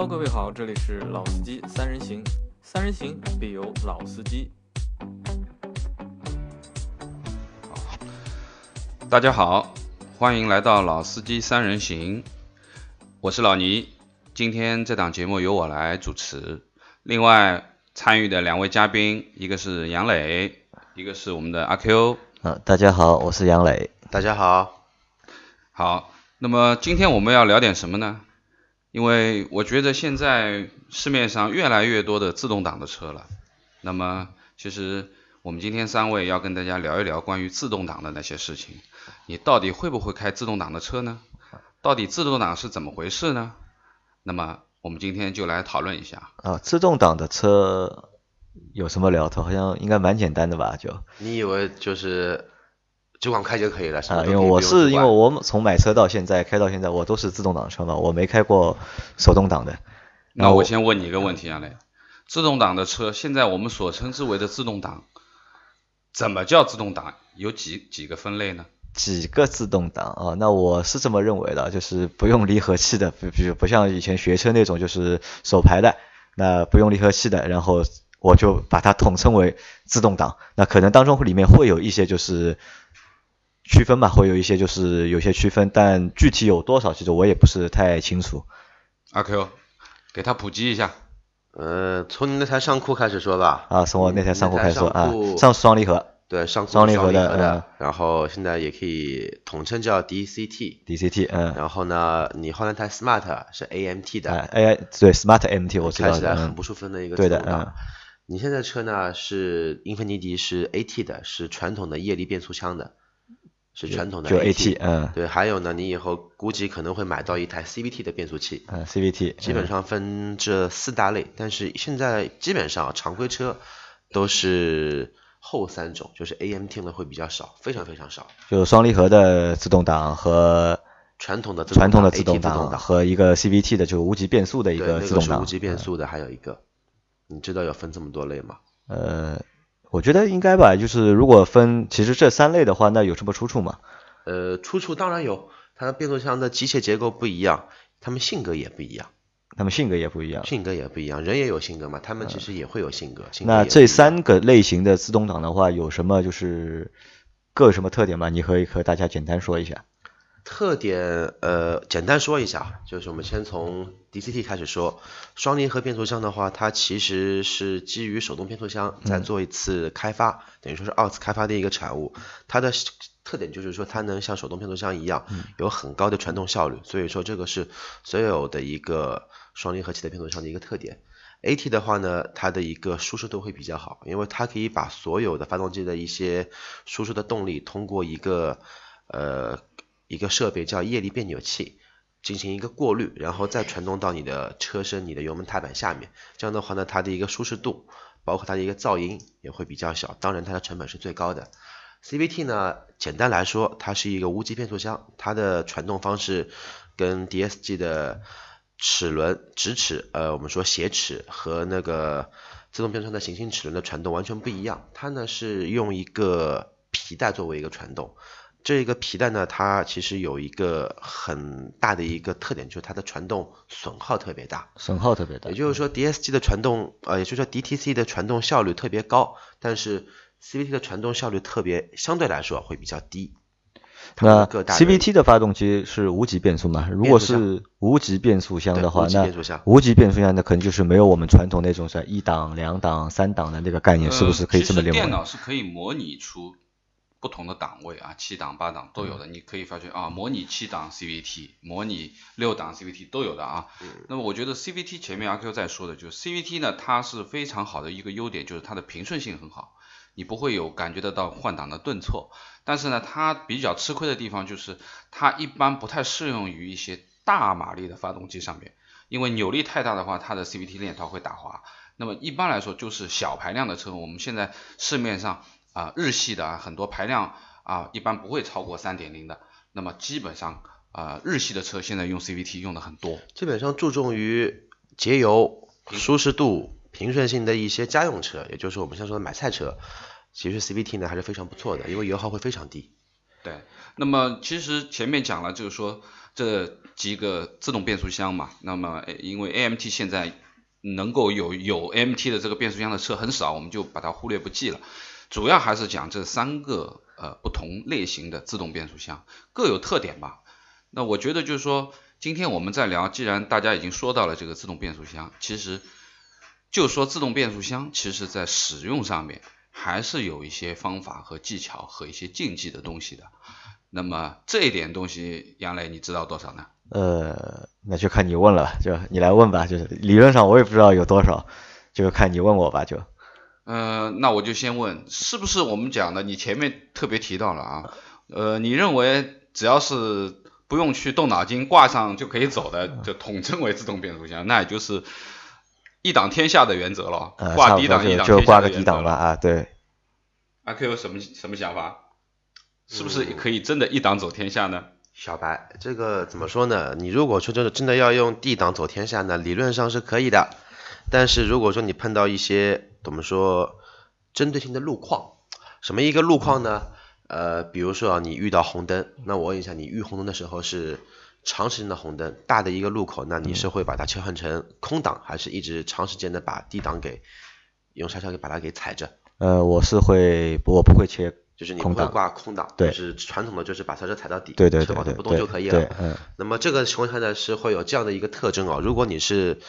Hello，各位好，这里是老司机三人行，三人行必有老司机。大家好，欢迎来到老司机三人行，我是老倪，今天这档节目由我来主持，另外参与的两位嘉宾，一个是杨磊，一个是我们的阿 Q。啊，大家好，我是杨磊。大家好，好，那么今天我们要聊点什么呢？因为我觉得现在市面上越来越多的自动挡的车了，那么其实我们今天三位要跟大家聊一聊关于自动挡的那些事情。你到底会不会开自动挡的车呢？到底自动挡是怎么回事呢？那么我们今天就来讨论一下。啊，自动挡的车有什么聊头？好像应该蛮简单的吧？就你以为就是只管开就可以了？什么啊，因为我是因为我从买车到现在开到现在，我都是自动挡车嘛，我没开过手动挡的。那我先问你一个问题啊，磊，自动挡的车，现在我们所称之为的自动挡，怎么叫自动挡？有几几个分类呢？几个自动挡啊？那我是这么认为的，就是不用离合器的，比比如不像以前学车那种，就是手排的，那不用离合器的，然后我就把它统称为自动挡。那可能当中里面会有一些就是区分吧，会有一些就是有些区分，但具体有多少，其实我也不是太清楚。阿 Q，给他普及一下。呃，从你那台上库开始说吧。啊，从我那台上库开始说啊上，双离合对，上双离离合合的嗯，然后现在也可以统称叫 DCT。DCT，嗯，然后呢，你换了台 Smart 是 AMT 的，哎，AI 对 Smart AMT 我知道的，开起来很嗯不舒服的一个对的自动挡嗯。你现在车呢是英菲尼迪是 AT 的，是传统的液力变速箱的，是传统的就 AT AT，嗯对，还有呢，你以后估计可能会买到一台 CVT 的变速器。嗯，CVT，嗯基本上分这四大类，但是现在基本上常规车都是后三种，就是 AMT 用的会比较少，非常非常少。就双离合的自动挡和传统的自动传统的自动挡和一个 CVT 的就无级变速的一，个自动挡，那个是无级变速的，还有一个，你知道要分这么多类吗？呃，我觉得应该吧，就是如果分其实这三类的话，那有什么出处吗？呃，出处当然有，它的变速箱的机械结构不一样，它们性格也不一样，他们性格也不一样。性格也不一样，人也有性格嘛，他们其实也会有性格。性格那这三个类型的自动挡的话，有什么就是各有什么特点吗？你可以和大家简单说一下。特点，呃，简单说一下，就是我们先从 DCT 开始说。双离合变速箱的话，它其实是基于手动变速箱再做一次开发，等于说是二次开发的一个产物。它的特点就是说，它能像手动变速箱一样，有很高的传动效率，所以说这个是所有的一个双离合器的变速箱的一个特点。AT 的话呢，它的一个舒适度会比较好，因为它可以把所有的发动机的一些输出的动力通过一个呃一个设备叫液力变扭器进行一个过滤，然后再传动到你的车身、你的油门踏板下面。这样的话呢，它的一个舒适度，包括它的一个噪音也会比较小，当然它的成本是最高的。CVT 呢，简单来说，它是一个无级变速箱，它的传动方式跟 DSG 的齿轮、直齿，呃，我们说斜齿和那个自动变速箱的行星齿轮的传动完全不一样。它呢是用一个皮带作为一个传动，这个皮带呢，它其实有一个很大的一个特点，就是它的传动损耗特别大。损耗特别大也。就是说，DSG 的传动，呃，也就是说 DTC 的传动效率特别高，但是 CVT 的传动效率特别相对来说会比较低。它那 CVT 的发动机是无级变速吗？如果是无级变速箱的话，那无级变速箱那可能就是没有我们传统那种是一档、两档、三档的那个概念，是不是可以这么呃其实电？脑是可以模拟出不同的档位啊，七档、八档都有的。嗯你可以发觉啊，模拟七档 CVT，模拟六档 CVT 都有的啊。嗯那么我觉得 CVT 前面阿 Q 在说的，就是 CVT 呢，它是非常好的一个优点，就是它的平顺性很好，你不会有感觉得到换挡的顿挫。但是呢，它比较吃亏的地方就是它一般不太适用于一些大马力的发动机上面，因为扭力太大的话，它的 CVT 链条会打滑。那么一般来说，就是小排量的车，我们现在市面上啊、日系的啊很多排量啊一般不会超过三点零的，那么基本上啊、日系的车现在用 CVT 用的很多。基本上注重于节油、舒适度、平顺性的一些家用车，也就是我们现在说的买菜车，其实 CVT 呢还是非常不错的，因为油耗会非常低。对，那么其实前面讲了，就是说这几个自动变速箱嘛，那么因为 AMT 现在能够有有 MT 的这个变速箱的车很少，我们就把它忽略不计了。主要还是讲这三个呃不同类型的自动变速箱各有特点吧。那我觉得就是说，今天我们在聊，既然大家已经说到了这个自动变速箱，其实就说自动变速箱，其实在使用上面还是有一些方法和技巧和一些禁忌的东西的。那么这一点东西，杨磊你知道多少呢？呃，那就看你问了，就你来问吧。就是理论上我也不知道有多少，就看你问我吧。就，呃，那我就先问，是不是我们讲的？你前面特别提到了啊，呃，你认为只要是不用去动脑筋，挂上就可以走的，就统称为自动变速箱，那也就是一档天下的原则了。呃，挂低档一就挡天下就挂个的原则了。低档吧啊，对。阿 Q 有什么什么想法？是不是可以真的一档走天下呢？小白，这个怎么说呢？你如果说真的真的要用 D 档走天下呢，理论上是可以的。但是如果说你碰到一些怎么说针对性的路况，什么一个路况呢？呃，比如说啊，你遇到红灯，那我问一下，你遇红灯的时候是长时间的红灯，大的一个路口，那你是会把它切换成空档，还是一直长时间的把 D 档给用刹车给把它给踩着？呃，我是会，我不会切，就是你会空档挂空档，对就是传统的就是把刹车踩到底，对对车保持不动对对对就可以了。嗯，那么这个情况下呢，是会有这样的一个特征啊。如果你是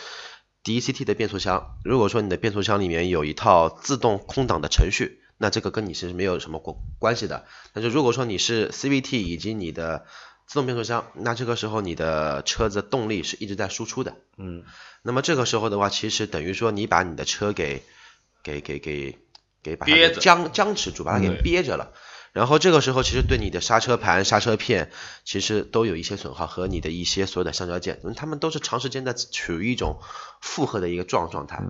DCT 的变速箱，如果说你的变速箱里面有一套自动空档的程序，那这个跟你是没有什么关关系的。但是如果说你是 CVT 以及你的自动变速箱，那这个时候你的车子动力是一直在输出的。嗯，那么这个时候的话，其实等于说你把你的车给给给给给把它憋着给僵僵持住，把它给憋着了。然后这个时候其实对你的刹车盘、刹车片其实都有一些损耗，和你的一些所有的橡胶件，它们都是长时间的处于一种负荷的一个状状态。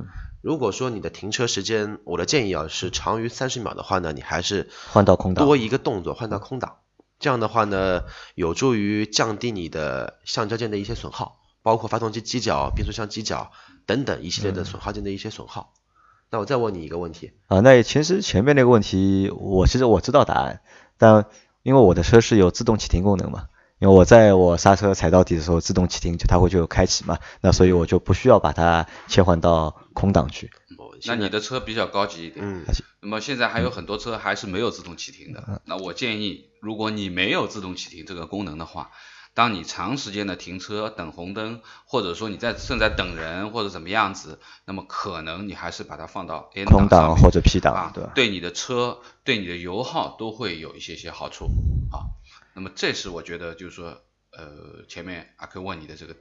如果说你的停车时间，我的建议啊是长于三十秒的话呢，你还是换到空档多一个动作换到空档，这样的话呢，有助于降低你的橡胶件的一些损耗，包括发动机机脚、变速箱机脚等等一系列的损耗件的一些损耗。那我再问你一个问题，啊，那其实前面那个问题，我其实我知道答案，但因为我的车是有自动启停功能嘛，因为我在我刹车踩到底的时候自动启停，就它会就有开启嘛，那所以我就不需要把它切换到空档去。那你的车比较高级一点。嗯那么现在还有很多车还是没有自动启停的。那我建议，如果你没有自动启停这个功能的话，当你长时间的停车等红灯，或者说你在正在等人或者怎么样子，那么可能你还是把它放到 N 空档空档或者 P 档啊，对吧对你的车对你的油耗都会有一些些好处啊。那么这是我觉得就是说，呃，前面阿 Q 问你的这个，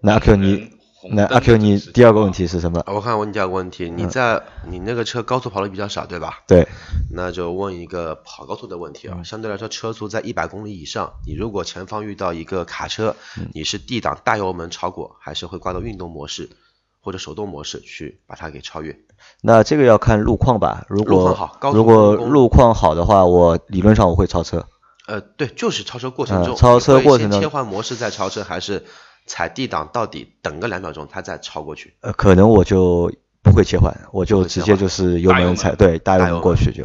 那阿 Q 你那阿 Q 你第二个问题是什么？我看问你第二个问题，你在你那个车高速跑的比较少，对吧？对，那就问一个跑高速的问题啊，相对来说车速在一百公里以上，你如果前方遇到一个卡车，你是 D 档大油门超过，还是会挂到运动模式或者手动模式去把它给超越？那这个要看路况吧。如路况果好如果路路况好的话，我理论上我会超车。呃，对，就是超车过程中，嗯超车过程中切换模式再超车，还是踩 D 档到底等个两秒钟，它再超过去？呃，可能我就不会切换，我就直接就是油门门踩，对，大油门过去就。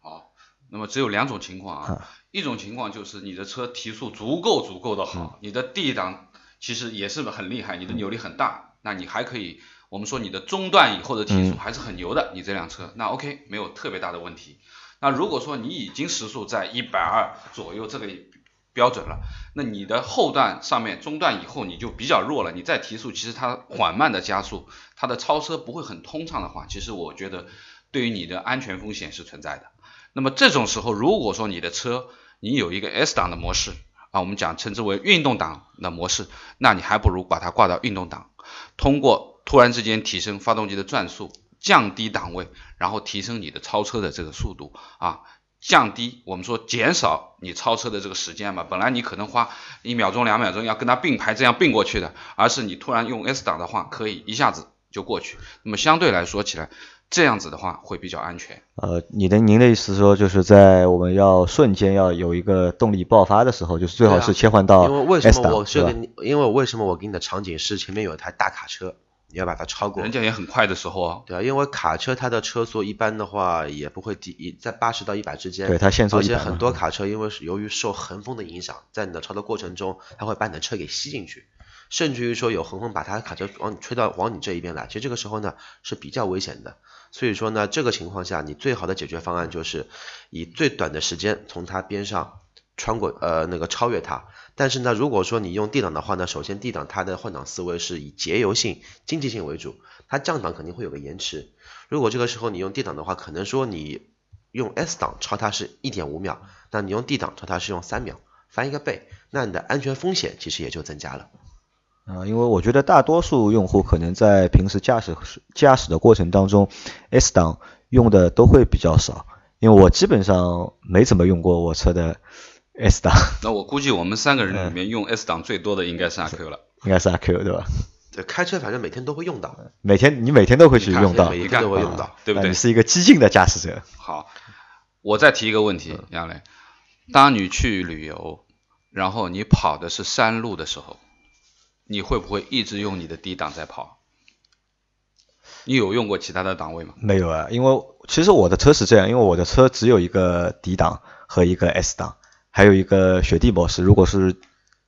好，那么只有两种情况啊，一种情况就是你的车提速足够足够的好，你的 D 档其实也是很厉害，你的扭力很大，那你还可以，我们说你的中段以后的提速还是很牛的，你这辆车那 OK 没有特别大的问题。那如果说你已经时速在一百二左右这个标准了，那你的后段上面中段以后你就比较弱了，你再提速，其实它缓慢的加速，它的超车不会很通畅的话，其实我觉得对于你的安全风险是存在的。那么这种时候，如果说你的车你有一个 S 档的模式啊，我们讲称之为运动档的模式，那你还不如把它挂到运动档，通过突然之间提升发动机的转速，降低档位，然后提升你的超车的这个速度啊。降低我们说减少你超车的这个时间嘛，本来你可能花一秒钟两秒钟要跟它并排这样并过去的，而是你突然用 S 档的话，可以一下子就过去。那么相对来说起来，这样子的话会比较安全。呃，你的您的意思说，就是在我们要瞬间要有一个动力爆发的时候，就是最好是切换到因为为什么？我是给你，因为为什么我给你的场景是前面有一台大卡车，你要把它超过人。家也很快的时候啊，对啊，因为卡车它的车速一般的话也不会低，也在八十到一百之间。对它限速而且很多卡车因为是由于受横风的影响，在你的超的过程中，它会把你的车给吸进去，甚至于说有横风把它卡车往你吹到往你这一边来，其实这个时候呢是比较危险的。所以说呢，这个情况下，你最好的解决方案就是以最短的时间从它边上穿过，呃，那个超越它。但是呢，如果说你用 D 档的话呢，首先 D 档它的换挡思维是以节油性、经济性为主，它降档肯定会有个延迟。如果这个时候你用 D 档的话，可能说你用 S 档超它是一点五秒，那你用 D 档超它是用三秒，翻一个倍，那你的安全风险其实也就增加了。啊，因为我觉得大多数用户可能在平时驾驶驾驶的过程当中，S 档用的都会比较少，因为我基本上没怎么用过我车的 S 档，那我估计我们三个人嗯里面用 S 档最多的应该是阿 Q 了。应该是阿 Q 对吧？对，开车反正每天都会用到，每天你每天都会去用到，每一你看个都会用到。对不对你？是一个激进的驾驶者。好，我再提一个问题，杨磊，当你去旅游，然后你跑的是山路的时候，你会不会一直用你的低档在跑？你有用过其他的档位吗？没有啊，因为其实我的车是这样，因为我的车只有一个 D 档和一个 S 档，还有一个雪地模式。如果是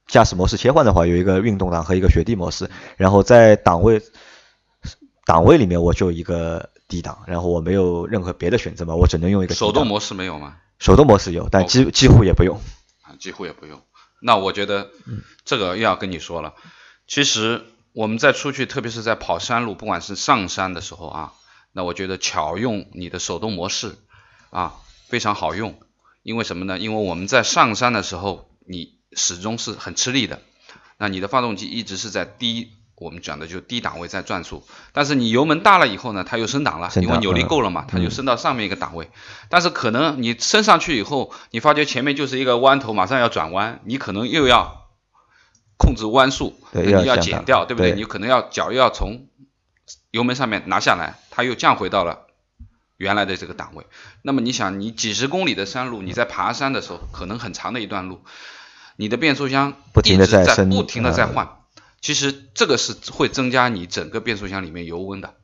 驾驶模式切换的话，有一个运动档和一个雪地模式。然后在档位档位里面，我就一个 D 档，然后我没有任何别的选择嘛，我只能用一个手动模式没有吗？手动模式有，但几几乎也不用。啊，几乎也不用。那我觉得这个又要跟你说了，其实我们在出去，特别是在跑山路，不管是上山的时候啊，那我觉得巧用你的手动模式啊，非常好用。因为什么呢？因为我们在上山的时候，你始终是很吃力的，那你的发动机一直是在低。我们讲的就低档位在转速，但是你油门大了以后呢，它又升档了，因为扭力嗯够了嘛，它就升到上面一个档位。但是可能你升上去以后，你发觉前面就是一个弯头，马上要转弯，你可能又要控制弯速，对你要减掉，对不对？对你可能要脚又要从油门上面拿下来，它又降回到了原来的这个档位。那么你想，你几十公里的山路，你在爬山的时候，可能很长的一段路，你的变速箱不停地一直在不停的在呃换，其实这个是会增加你整个变速箱里面油温的。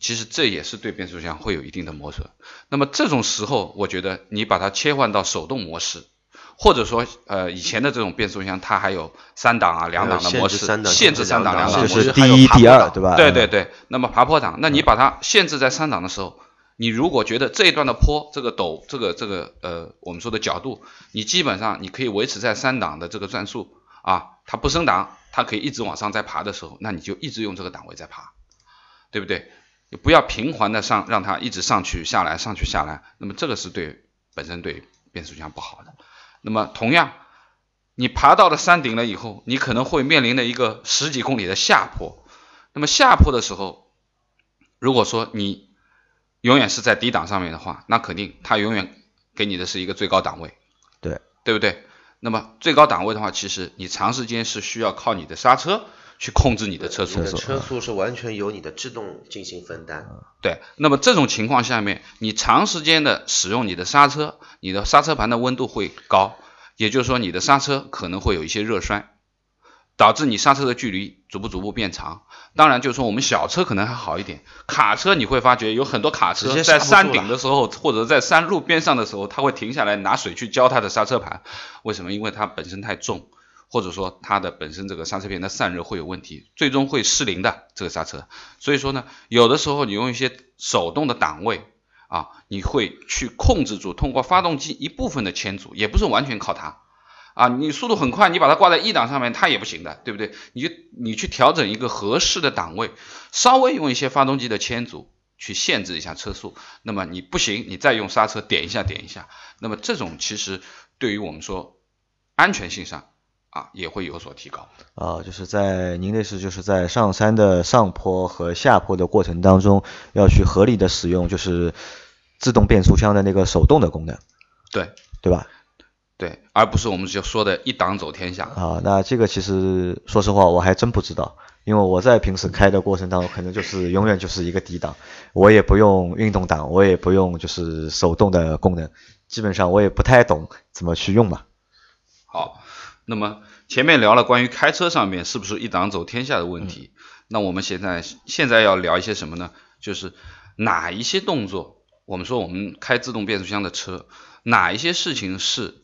其实这也是对变速箱会有一定的磨损。那么这种时候，我觉得你把它切换到手动模式，或者说呃以前的这种变速箱它还有三档啊、两档的模式，限制三档限制三档、两档就模式是第一、第二，对吧？嗯对对对，那么爬坡档，那你把它限制在三档的时候，你如果觉得这一段的坡，这个陡，这个这个呃我们说的角度，你基本上你可以维持在三档的这个转速啊，它不升档，它可以一直往上再爬的时候，那你就一直用这个档位在爬，对不对？你不要频繁的上，让它一直上去下来，上去下来，那么这个是对本身对变速箱不好的。那么同样，你爬到了山顶了以后，你可能会面临的一个十几公里的下坡。那么下坡的时候，如果说你永远是在低档上面的话，那肯定它永远给你的是一个最高档位，对对不对？那么最高档位的话，其实你长时间是需要靠你的刹车去控制你的车速你的车速是完全由你的制动进行分担。对，那么这种情况下面，你长时间的使用你的刹车，你的刹车盘的温度会高，也就是说你的刹车可能会有一些热衰，导致你刹车的距离逐步逐步变长。当然，就是说我们小车可能还好一点，卡车你会发觉有很多卡车在山顶的时候，或者在山路边上的时候，它会停下来拿水去浇它的刹车盘。为什么？因为它本身太重。或者说它的本身这个刹车片的散热会有问题，最终会失灵的这个刹车。所以说呢，有的时候你用一些手动的档位啊，你会去控制住，通过发动机一部分的牵阻，也不是完全靠它啊。你速度很快，你把它挂在一档上面，它也不行的，对不对？你就你去调整一个合适的档位，稍微用一些发动机的牵阻去限制一下车速。那么你不行，你再用刹车点一下点一下。那么这种其实对于我们说安全性上。啊，也会有所提高。啊，就是在您那是就是在上山的上坡和下坡的过程当中，要去合理的使用就是自动变速箱的那个手动的功能，对对吧？对，而不是我们就说的一档走天下。啊，那这个其实说实话我还真不知道，因为我在平时开的过程当中，可能就是永远就是一个低档，我也不用运动档，我也不用就是手动的功能，基本上我也不太懂怎么去用嘛。好。那么前面聊了关于开车上面是不是一档走天下的问题，那我们现在现在要聊一些什么呢？就是哪一些动作，我们说我们开自动变速箱的车，哪一些事情是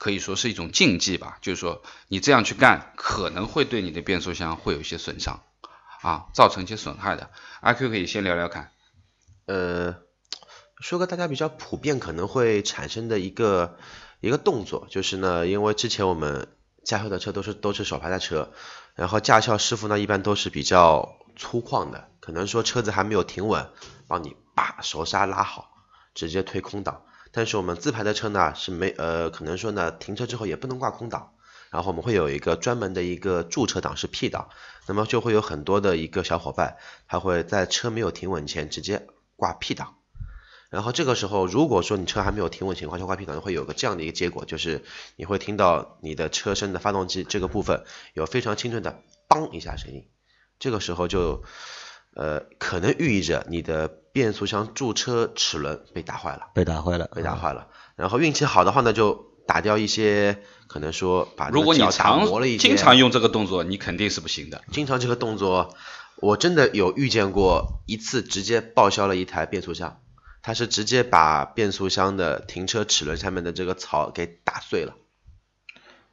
可以说是一种禁忌吧？就是说你这样去干，可能会对你的变速箱会有一些损伤啊，造成一些损害的。阿 Q 可以先聊聊看。呃，说个大家比较普遍可能会产生的一个一个动作，就是呢，因为之前我们驾校的车都是都是手排的车，然后驾校师傅呢一般都是比较粗犷的，可能说车子还没有停稳，帮你把手刹拉好，直接推空挡。但是我们自排的车呢是没呃，可能说呢停车之后也不能挂空挡，然后我们会有一个专门的一个驻车档是 P 档，那么就会有很多的一个小伙伴，他会在车没有停稳前直接挂 P 档。然后这个时候，如果说你车还没有停稳情况下挂 P 档，会有个这样的一个结果，就是你会听到你的车身的发动机这个部分有非常清脆的“梆”一下声音，这个时候就呃可能寓意着你的变速箱驻车齿轮被打坏了，被打坏了，被打坏了。然后运气好的话呢，就打掉一些，可能说把如果你打常磨了一些，经常用这个动作，你肯定是不行的。经常这个动作，我真的有遇见过一次，直接报销了一台变速箱。它是直接把变速箱的停车齿轮下面的这个槽给打碎了。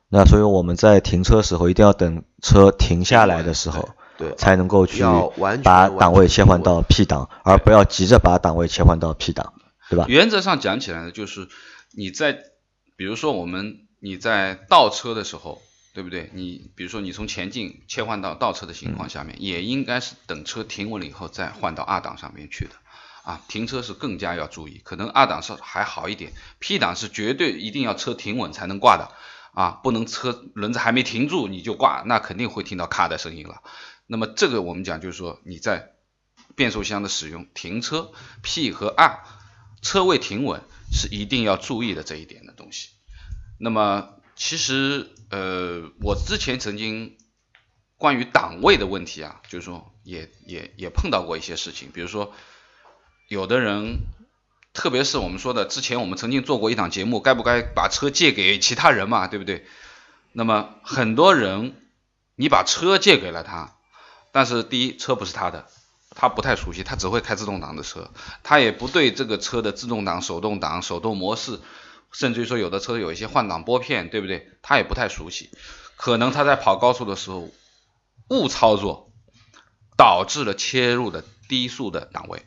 那所以我们在停车时候一定要等车停下来的时候，对，才能够去完把档位切换到 P 档，而不要急着把档位切换到 P 档，对吧？原则上讲起来呢，就是你在比如说我们你在倒车的时候，对不对？你比如说你从前进切换到倒车的情况下面，也应该是等车停稳了以后再换到二档上面去的。啊，停车是更加要注意，可能二档是还好一点，P 档是绝对一定要车停稳才能挂的啊，不能车轮子还没停住你就挂，那肯定会听到咔的声音了。那么这个我们讲就是说你在变速箱的使用，停车 P 和 R 车位停稳是一定要注意的这一点的东西。那么其实呃，我之前曾经关于档位的问题啊，就是说也也也碰到过一些事情，比如说。有的人，特别是我们说的，之前我们曾经做过一档节目，该不该把车借给其他人嘛，对不对？那么很多人，你把车借给了他，但是第一，车不是他的，他不太熟悉，他只会开自动挡的车，他也不对这个车的自动挡、手动挡、手动模式，甚至于说有的车有一些换挡拨片，对不对？他也不太熟悉，可能他在跑高速的时候误操作，导致了切入的低速的档位。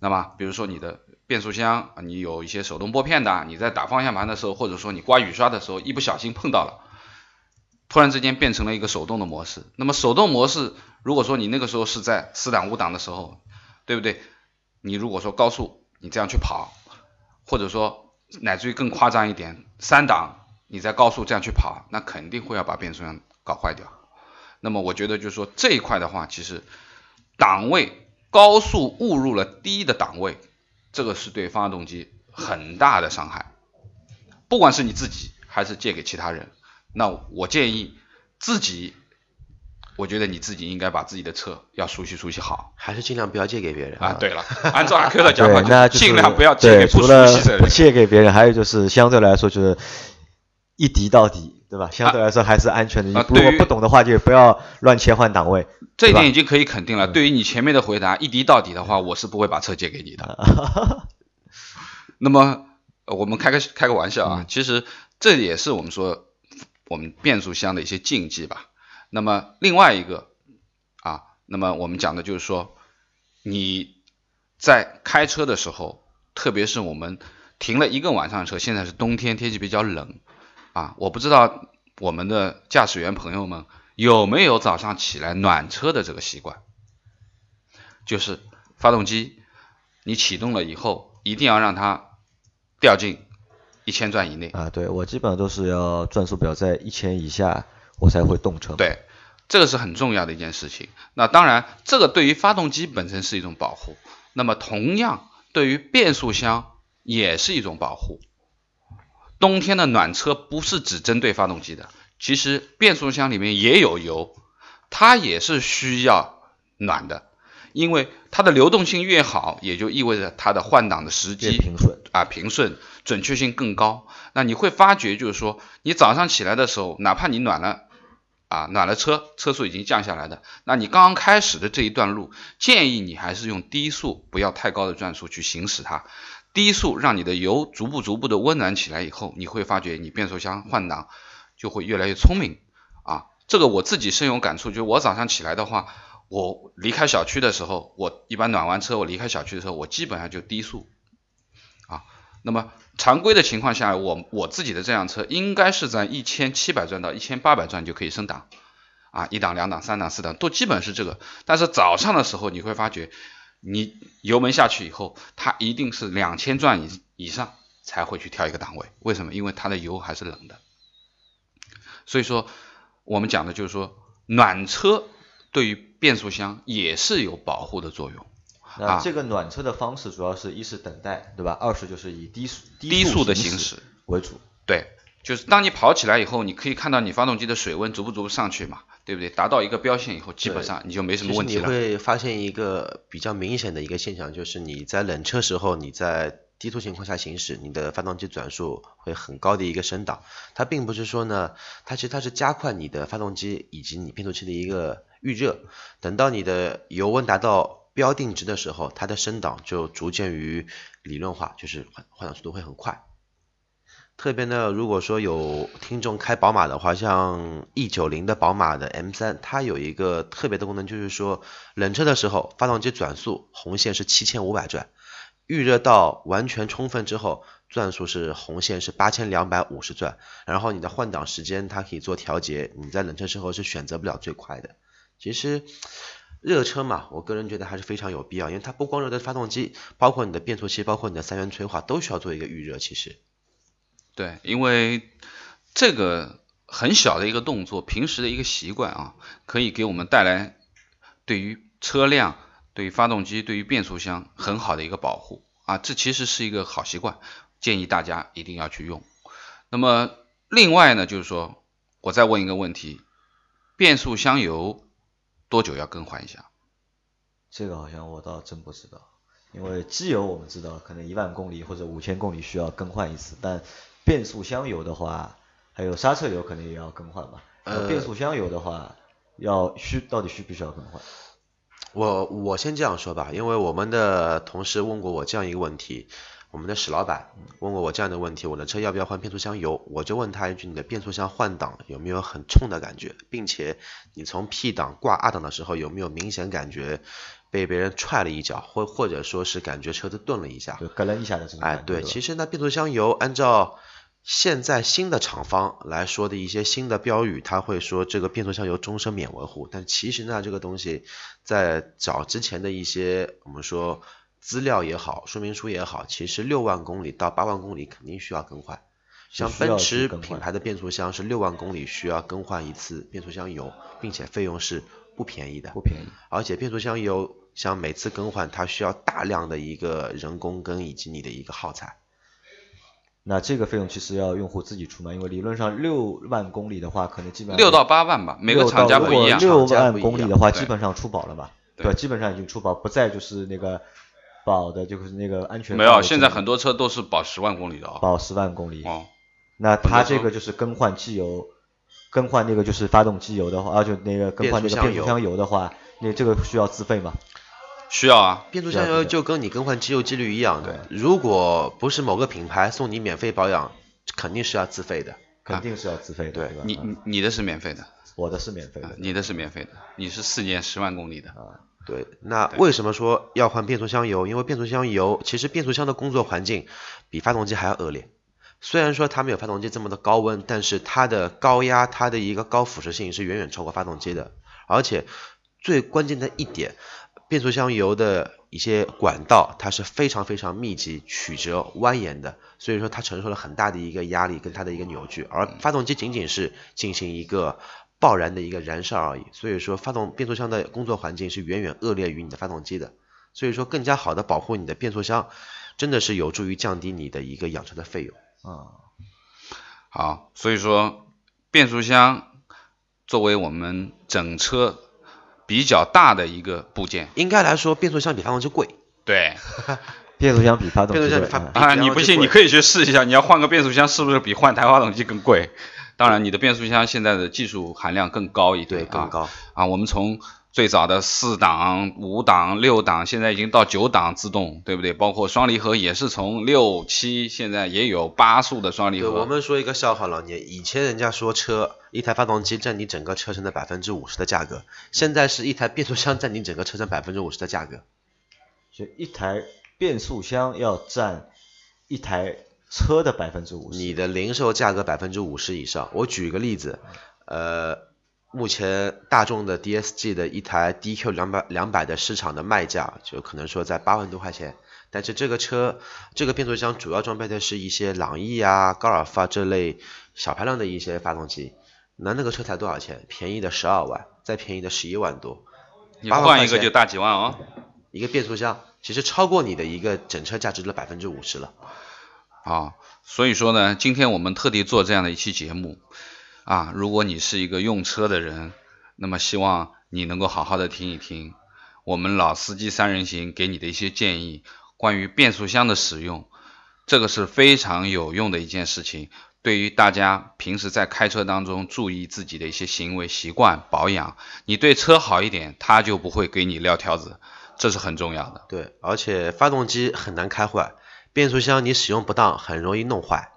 那么，比如说你的变速箱，你有一些手动拨片的，你在打方向盘的时候，或者说你刮雨刷的时候，一不小心碰到了，突然之间变成了一个手动的模式。那么手动模式，如果说你那个时候是在四档五档的时候，对不对？你如果说高速你这样去跑，或者说乃至于更夸张一点，三档你在高速这样去跑，那肯定会要把变速箱搞坏掉。那么我觉得就是说这一块的话，其实档位。高速误入了低的档位，这个是对发动机很大的伤害。不管是你自己还是借给其他人，那我建议自己，我觉得你自己应该把自己的车要熟悉熟悉好，还是尽量不要借给别人啊。对了，按照阿 Q 的讲法，那尽量不要借给不熟悉的人。不借给别人，还有就是相对来说就是一敌到底。对吧？相对来说还是安全的。啊如果不懂的话，就不要乱切换档位。这一点已经可以肯定了。对于你前面的回答，一敌到底的话，我是不会把车借给你的。那么我们开个开个玩笑啊，其实这也是我们说我们变速箱的一些禁忌吧。那么另外一个啊，那么我们讲的就是说你在开车的时候，特别是我们停了一个晚上车，现在是冬天，天气比较冷。啊，我不知道我们的驾驶员朋友们有没有早上起来暖车的这个习惯，就是发动机你启动了以后，一定要让它掉进一千转以内。啊，对我基本上都是要转速表在一千以下，我才会动车。对，这个是很重要的一件事情。那当然，这个对于发动机本身是一种保护，那么同样对于变速箱也是一种保护。冬天的暖车不是只针对发动机的，其实变速箱里面也有油，它也是需要暖的，因为它的流动性越好，也就意味着它的换挡的时机平顺啊平顺，准确性更高。那你会发觉就是说，你早上起来的时候，哪怕你暖了啊暖了车，车速已经降下来的，那你刚刚开始的这一段路，建议你还是用低速，不要太高的转速去行驶它。低速让你的油逐步逐步的温暖起来以后，你会发觉你变速箱换挡就会越来越聪明啊。这个我自己深有感触，就我早上起来的话，我离开小区的时候，我一般暖完车，我离开小区的时候，我基本上就低速啊。那么常规的情况下，我我自己的这辆车应该是在一千七百转到一千八百转就可以升档啊，一档、两档、三档、四档都基本是这个。但是早上的时候你会发觉。你油门下去以后，它一定是两千转以以上才会去调一个档位。为什么？因为它的油还是冷的。所以说，我们讲的就是说，暖车对于变速箱也是有保护的作用。那这个暖车的方式，主要是一是等待，对吧？二是就是以低速低速的行驶为主。对，就是当你跑起来以后，你可以看到你发动机的水温逐步逐步上去嘛。对不对？达到一个标线以后，基本上你就没什么问题了。你会发现一个比较明显的一个现象，就是你在冷车时候，你在低速情况下行驶，你的发动机转速会很高的一个升档。它并不是说呢，它其实它是加快你的发动机以及你变速器的一个预热。等到你的油温达到标定值的时候，它的升档就逐渐于理论化，就是换换挡速度会很快。特别呢，如果说有听众开宝马的话，像 E 九零的宝马的 M 三，它有一个特别的功能，就是说冷车的时候，发动机转速红线是七千五百转，预热到完全充分之后，转速是红线是八千两百五十转，然后你的换挡时间它可以做调节，你在冷车时候是选择不了最快的。其实热车嘛，我个人觉得还是非常有必要，因为它不光热的发动机，包括你的变速器，包括你的三元催化都需要做一个预热，其实。对，因为这个很小的一个动作，平时的一个习惯啊，可以给我们带来对于车辆、对于发动机、对于变速箱很好的一个保护啊，这其实是一个好习惯，建议大家一定要去用。那么另外呢，就是说我再问一个问题，变速箱油多久要更换一下？这个好像我倒真不知道，因为机油我们知道可能一万公里或者五千公里需要更换一次，但变速箱油的话，还有刹车油肯定也要更换吧？呃，变速箱油的话，要需到底需不需要更换？我我先这样说吧，因为我们的同事问过我这样一个问题，我们的史老板问过我这样的问题，我的车要不要换变速箱油？我就问他一句，你的变速箱换挡有没有很冲的感觉，并且你从 P 档挂 R 档的时候有没有明显感觉被别人踹了一脚，或或者说是感觉车子顿了一下？就咯楞一下的这种。哎，对，其实呢，变速箱油按照现在新的厂方来说的一些新的标语，他会说这个变速箱油终身免维护，但其实呢，这个东西在早之前的一些我们说资料也好，说明书也好，其实六万公里到八万公里肯定需要更换。像奔驰品牌的变速箱是六万公里需要更换一次变速箱油，并且费用是不便宜的，不便宜。而且变速箱油像每次更换，它需要大量的一个人工跟以及你的一个耗材。那这个费用其实要用户自己出嘛，因为理论上六万公里的话，可能基本上六到八万吧，每个厂家不一样。六万公里的话，基本上出保了吧？对，基本上已经出保，不再就是那个保的，就是那个安全。没有，现在很多车都是保十万公里的啊。保十万公里。哦。那它这个就是更换机油，更换那个就是发动机油的话，啊，就那个更换那个变速箱油的话，那这个需要自费吗？需要啊，变速箱油就跟你更换机油机滤一样的，如果不是某个品牌送你免费保养，肯定是要自费的，肯定是要自费的。对，你你的是免费的，我的是免费的，你的是免费的，你是四年十万公里的。啊，对，那为什么说要换变速箱油？因为变速箱油其实变速箱的工作环境比发动机还要恶劣，虽然说它没有发动机这么的高温，但是它的高压、它的一个高腐蚀性是远远超过发动机的，而且最关键的一点。变速箱油的一些管道，它是非常非常密集、曲折、蜿蜒的，所以说它承受了很大的一个压力跟它的一个扭矩，而发动机仅仅是进行一个爆燃的一个燃烧而已，所以说发动变速箱的工作环境是远远恶劣于你的发动机的，所以说更加好的保护你的变速箱，真的是有助于降低你的一个养车的费用啊。好，所以说变速箱作为我们整车。比较大的一个部件，应该来说，变速箱比发动机贵。对，变速箱比发动机贵啊！你不信，你可以去试一下，你要换个变速箱，是不是比换台发动机更贵？当然，你的变速箱现在的技术含量更高一点，对，更高啊。我们从最早的四档、五档、六档，现在已经到九档自动，对不对？包括双离合也是从六七，现在也有八速的双离合。我们说一个笑话，老聂，以前人家说车一台发动机占你整个车身的百分之五十的价格，现在是一台变速箱占你整个车身百分之五十的价格。就一台变速箱要占一台车的百分之五十。你的零售价格百分之五十以上。我举个例子，呃。目前大众的 DSG 的一台 DQ 两百两百的市场的卖价就可能说在八万多块钱，但是这个车这个变速箱主要装备的是一些朗逸啊、高尔夫啊这类小排量的一些发动机，那那个车才多少钱？便宜的十二万，再便宜的十一万多，你换一个就大几万哦。一个变速箱其实超过你的一个整车价值的百分之五十了。啊，所以说呢，今天我们特地做这样的一期节目。啊，如果你是一个用车的人，那么希望你能够好好的听一听我们老司机三人行给你的一些建议，关于变速箱的使用，这个是非常有用的一件事情。对于大家平时在开车当中注意自己的一些行为习惯保养，你对车好一点，它就不会给你撂挑子，这是很重要的。对，而且发动机很难开坏，变速箱你使用不当很容易弄坏，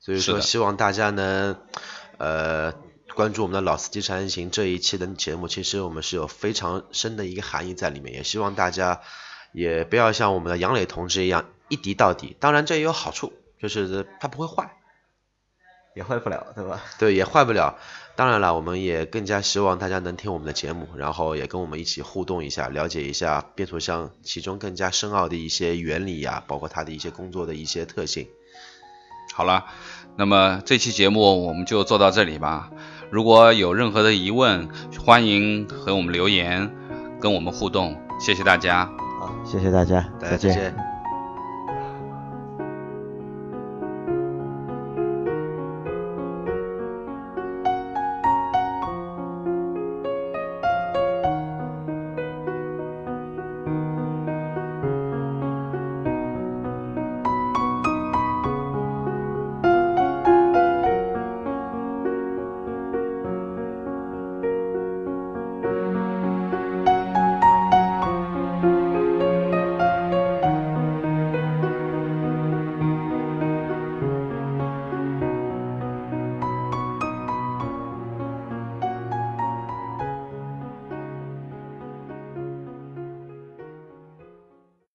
所以说希望大家能。呃，关注我们的老司机三人行这一期的节目，其实我们是有非常深的一个含义在里面，也希望大家也不要像我们的杨磊同志一样一敌到底。当然这也有好处，就是它不会坏，也坏不了，对吧？对，也坏不了。当然了，我们也更加希望大家能听我们的节目，然后也跟我们一起互动一下，了解一下变速箱其中更加深奥的一些原理呀，包括它的一些工作的一些特性。好了。那么这期节目我们就做到这里吧。如果有任何的疑问，欢迎和我们留言，跟我们互动。谢谢大家。好，谢谢大家，再见。